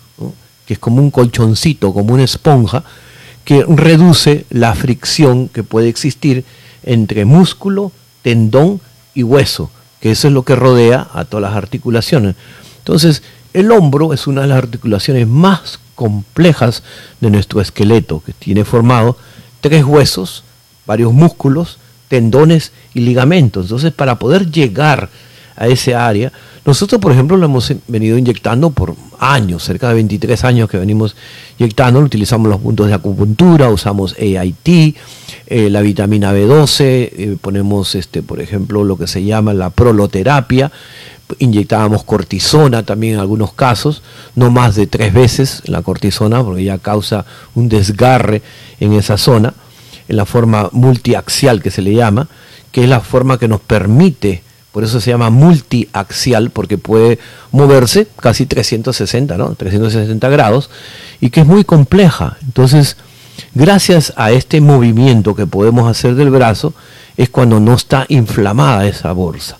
que es como un colchoncito, como una esponja, que reduce la fricción que puede existir entre músculo, tendón y hueso, que eso es lo que rodea a todas las articulaciones. Entonces, el hombro es una de las articulaciones más complejas de nuestro esqueleto, que tiene formado tres huesos, varios músculos, tendones y ligamentos. Entonces, para poder llegar a ese área, nosotros, por ejemplo, lo hemos venido inyectando por años, cerca de 23 años que venimos inyectando, utilizamos los puntos de acupuntura, usamos AIT, eh, la vitamina B12, eh, ponemos, este, por ejemplo, lo que se llama la proloterapia, inyectábamos cortisona también en algunos casos, no más de tres veces la cortisona, porque ya causa un desgarre en esa zona, en la forma multiaxial que se le llama, que es la forma que nos permite, por eso se llama multiaxial, porque puede moverse casi 360, ¿no? 360 grados, y que es muy compleja. Entonces, gracias a este movimiento que podemos hacer del brazo, es cuando no está inflamada esa bolsa.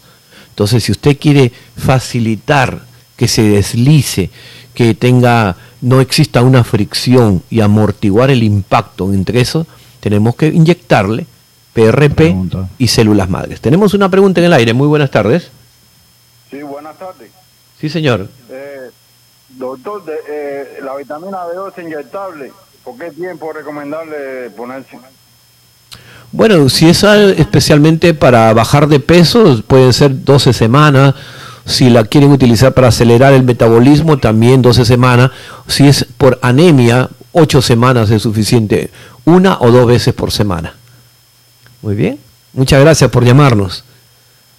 Entonces, si usted quiere facilitar que se deslice, que tenga, no exista una fricción y amortiguar el impacto entre eso, tenemos que inyectarle PRP y células madres. Tenemos una pregunta en el aire. Muy buenas tardes. Sí, buenas tardes. Sí, señor. Eh, doctor, eh, la vitamina B12 inyectable, ¿por qué tiempo es recomendable ponerse? Bueno, si es especialmente para bajar de peso, pueden ser 12 semanas. Si la quieren utilizar para acelerar el metabolismo, también 12 semanas. Si es por anemia, 8 semanas es suficiente. Una o dos veces por semana. Muy bien. Muchas gracias por llamarnos.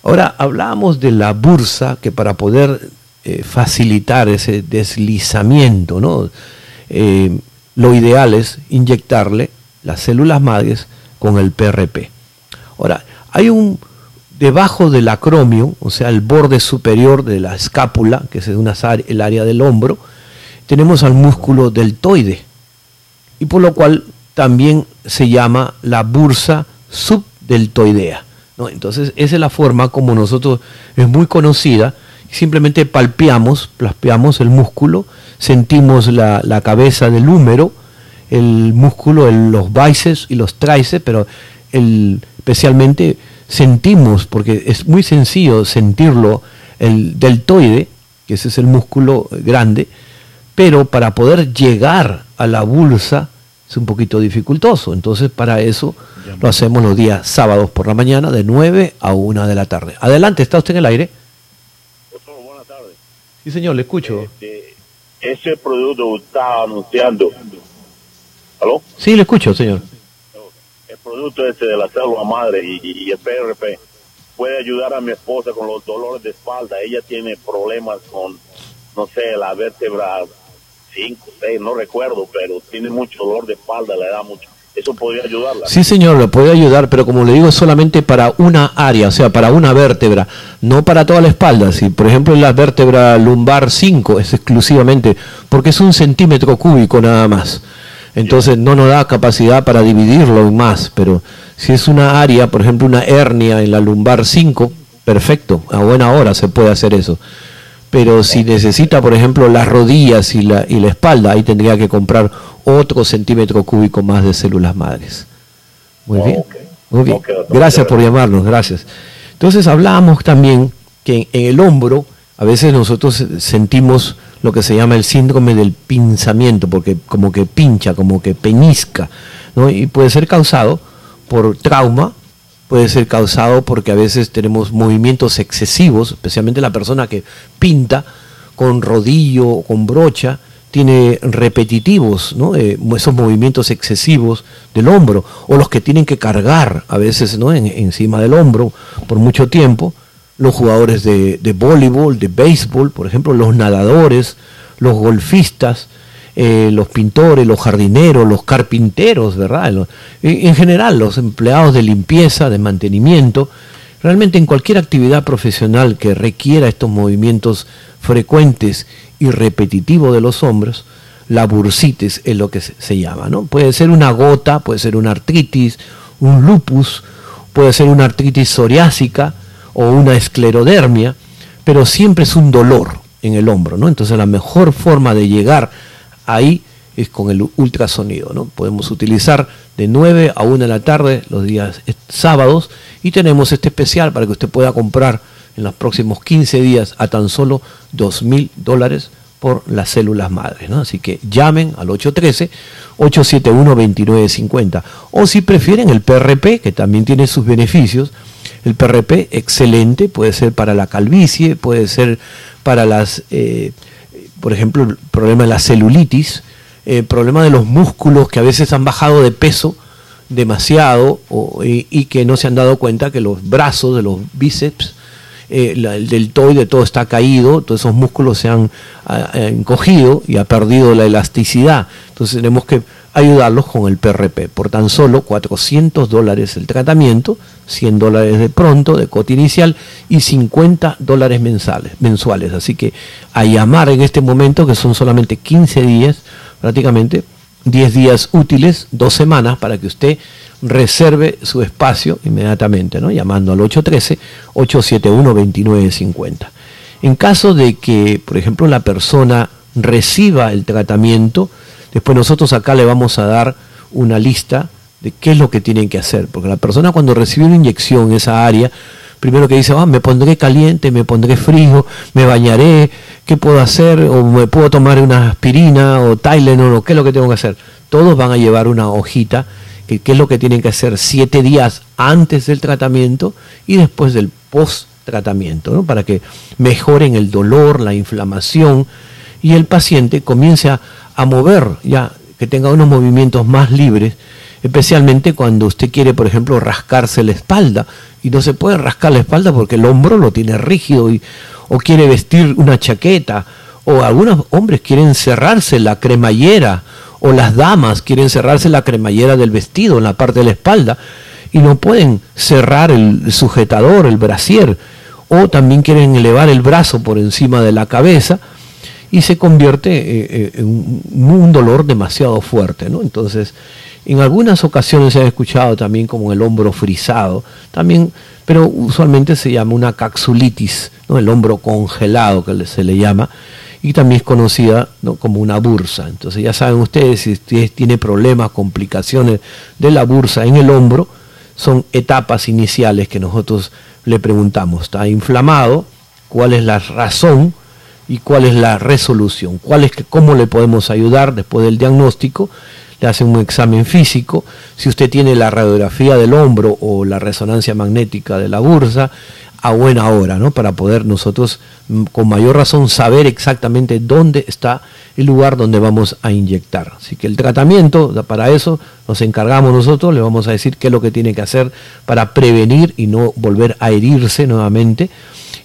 Ahora hablamos de la bursa que para poder eh, facilitar ese deslizamiento, ¿no? Eh, lo ideal es inyectarle las células madres con el PRP. Ahora, hay un debajo del acromio, o sea, el borde superior de la escápula, que es una, el área del hombro, tenemos al músculo deltoide, y por lo cual también se llama la bursa subdeltoidea. ¿no? Entonces, esa es la forma como nosotros, es muy conocida, simplemente palpeamos, palpeamos el músculo, sentimos la, la cabeza del húmero, el músculo, los bíceps y los tríceps, pero el, especialmente sentimos, porque es muy sencillo sentirlo, el deltoide, que ese es el músculo grande, pero para poder llegar a la bolsa es un poquito dificultoso. Entonces, para eso lo hacemos los días sábados por la mañana, de 9 a 1 de la tarde. Adelante, ¿está usted en el aire? buenas tardes. Sí, señor, le escucho. Este, ese producto está anunciando ¿Aló? Sí, le escucho, señor. El producto este de la célula madre y, el PRP puede ayudar a mi esposa con los dolores de espalda. Ella tiene problemas con, no sé, la vértebra 5, 6, no recuerdo, pero tiene mucho dolor de espalda, le da mucho. ¿Eso podría ayudarla? Sí, señor, le puede ayudar, pero como le digo, solamente para una área, o sea, para una vértebra, no para toda la espalda. Si, por ejemplo, la vértebra lumbar 5 es exclusivamente, porque es un centímetro cúbico nada más. Entonces no nos da capacidad para dividirlo más, pero si es una área, por ejemplo, una hernia en la lumbar 5, perfecto, a buena hora se puede hacer eso. Pero si necesita, por ejemplo, las rodillas y la, y la espalda, ahí tendría que comprar otro centímetro cúbico más de células madres. Muy bien. Muy bien. Gracias por llamarnos, gracias. Entonces hablábamos también que en el hombro a veces nosotros sentimos lo que se llama el síndrome del pinzamiento, porque como que pincha, como que peñizca, ¿no? y puede ser causado por trauma, puede ser causado porque a veces tenemos movimientos excesivos, especialmente la persona que pinta con rodillo o con brocha, tiene repetitivos. Eh, esos movimientos excesivos del hombro, o los que tienen que cargar a veces ¿no? encima del hombro por mucho tiempo, los jugadores de, de voleibol, de béisbol, por ejemplo, los nadadores, los golfistas, eh, los pintores, los jardineros, los carpinteros, ¿verdad? En general, los empleados de limpieza, de mantenimiento, realmente en cualquier actividad profesional que requiera estos movimientos frecuentes y repetitivos de los hombros, la bursitis es lo que se, llama, ¿no? Puede ser una gota, puede ser una artritis, un lupus, puede ser una artritis psoriásica o una esclerodermia, pero siempre es un dolor en el hombro, ¿no? Entonces la mejor forma de llegar ahí es con el ultrasonido, ¿no? Podemos utilizar de 9 a 1 de la tarde los días sábados y tenemos este especial para que usted pueda comprar en los próximos 15 días a tan solo 2 mil dólares por las células madres. Así que llamen al 813-871-2950. O si prefieren el PRP, que también tiene sus beneficios, el PRP excelente, puede ser para la calvicie, puede ser para las, eh, por ejemplo, el problema de la celulitis, el problema de los músculos que a veces han bajado de peso demasiado y que no se han dado cuenta que los brazos de los bíceps eh, el deltoide todo está caído, todos esos músculos se han encogido y ha perdido la elasticidad. Entonces tenemos que ayudarlos con el PRP. Por tan solo 400 dólares el tratamiento, 100 dólares de pronto, de cota inicial, y 50 dólares mensales, mensuales. Así que a llamar en este momento, que son solamente 15 días, prácticamente 10 días útiles, dos semanas, para que usted reserve su espacio inmediatamente, ¿no? llamando al 813-871-2950. En caso de que, por ejemplo, la persona reciba el tratamiento, después nosotros acá le vamos a dar una lista de qué es lo que tienen que hacer, porque la persona cuando recibe una inyección en esa área, primero que dice, ah, me pondré caliente, me pondré frío, me bañaré, ¿qué puedo hacer? O me puedo tomar una aspirina o Tylenol o qué es lo que tengo que hacer. Todos van a llevar una hojita qué es lo que tienen que hacer siete días antes del tratamiento y después del post-tratamiento, ¿no? para que mejoren el dolor, la inflamación y el paciente comience a, mover, ya que tenga unos movimientos más libres, especialmente cuando usted quiere, por ejemplo, rascarse la espalda. Y no se puede rascar la espalda porque el hombro lo tiene rígido y, o quiere vestir una chaqueta. O algunos hombres quieren cerrarse la cremallera o las damas quieren cerrarse la cremallera del vestido en la parte de la espalda y no pueden cerrar el sujetador, el brasier, o también quieren elevar el brazo por encima de la cabeza y se convierte eh, eh, en un dolor demasiado fuerte, ¿no? Entonces, en algunas ocasiones se ha escuchado también como el hombro frisado, también, pero usualmente se llama una capsulitis, ¿no? el hombro congelado que se le llama, y también es conocida como una bursa. Entonces ya saben ustedes, si usted tiene problemas, complicaciones de la bursa en el hombro, son etapas iniciales que nosotros le preguntamos. ¿Está inflamado? ¿Cuál es la razón? ¿Y cuál es la resolución? ¿Cuál es que, ¿Cómo le podemos ayudar después del diagnóstico? le hacen un examen físico, si usted tiene la radiografía del hombro o la resonancia magnética de la bursa, a buena hora, ¿no? Para poder nosotros mm, con mayor razón saber exactamente dónde está el lugar donde vamos a inyectar. Así que el tratamiento, para eso nos encargamos nosotros, le vamos a decir qué es lo que tiene que hacer para prevenir y no volver a herirse nuevamente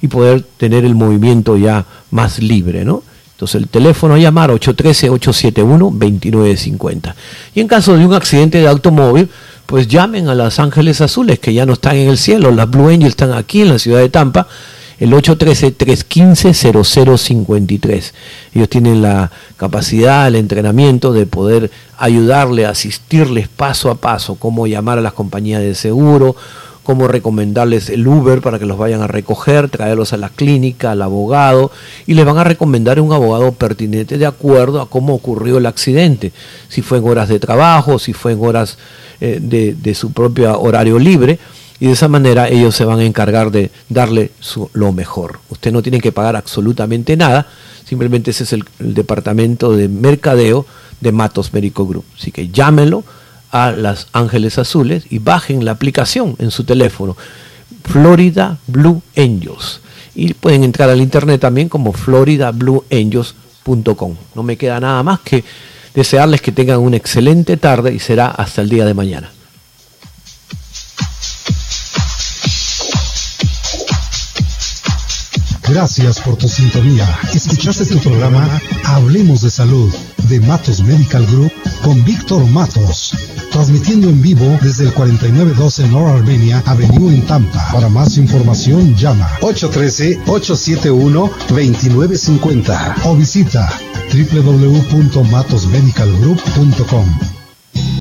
y poder tener el movimiento ya más libre, ¿no? Entonces el teléfono a llamar 813-871-2950. Y en caso de un accidente de automóvil, pues llamen a Los Ángeles Azules, que ya no están en el cielo, las Blue Angels están aquí en la ciudad de Tampa, el 813-315-0053. Ellos tienen la capacidad, el entrenamiento de poder ayudarle, asistirles paso a paso, cómo llamar a las compañías de seguro, cómo recomendarles el Uber para que los vayan a recoger, traerlos a la clínica, al abogado, y les van a recomendar un abogado pertinente de acuerdo a cómo ocurrió el accidente, si fue en horas de trabajo, si fue en horas eh, de, su propio horario libre, y de esa manera ellos se van a encargar de darle lo mejor. Usted no tiene que pagar absolutamente nada, simplemente ese es el, el departamento de mercadeo de Matos Médico Group. Así que llámenlo a las Ángeles Azules y bajen la aplicación en su teléfono, Florida Blue Angels. Y pueden entrar al internet también como floridablueangels.com. No me queda nada más que desearles que tengan una excelente tarde y será hasta el día de mañana. Gracias por tu sintonía. Escuchaste tu programa Hablemos de Salud de Matos Medical Group con Víctor Matos, transmitiendo en vivo desde el 4912 North Armenia Avenue en Tampa. Para más información llama 813-871-2950 o visita www.matosmedicalgroup.com.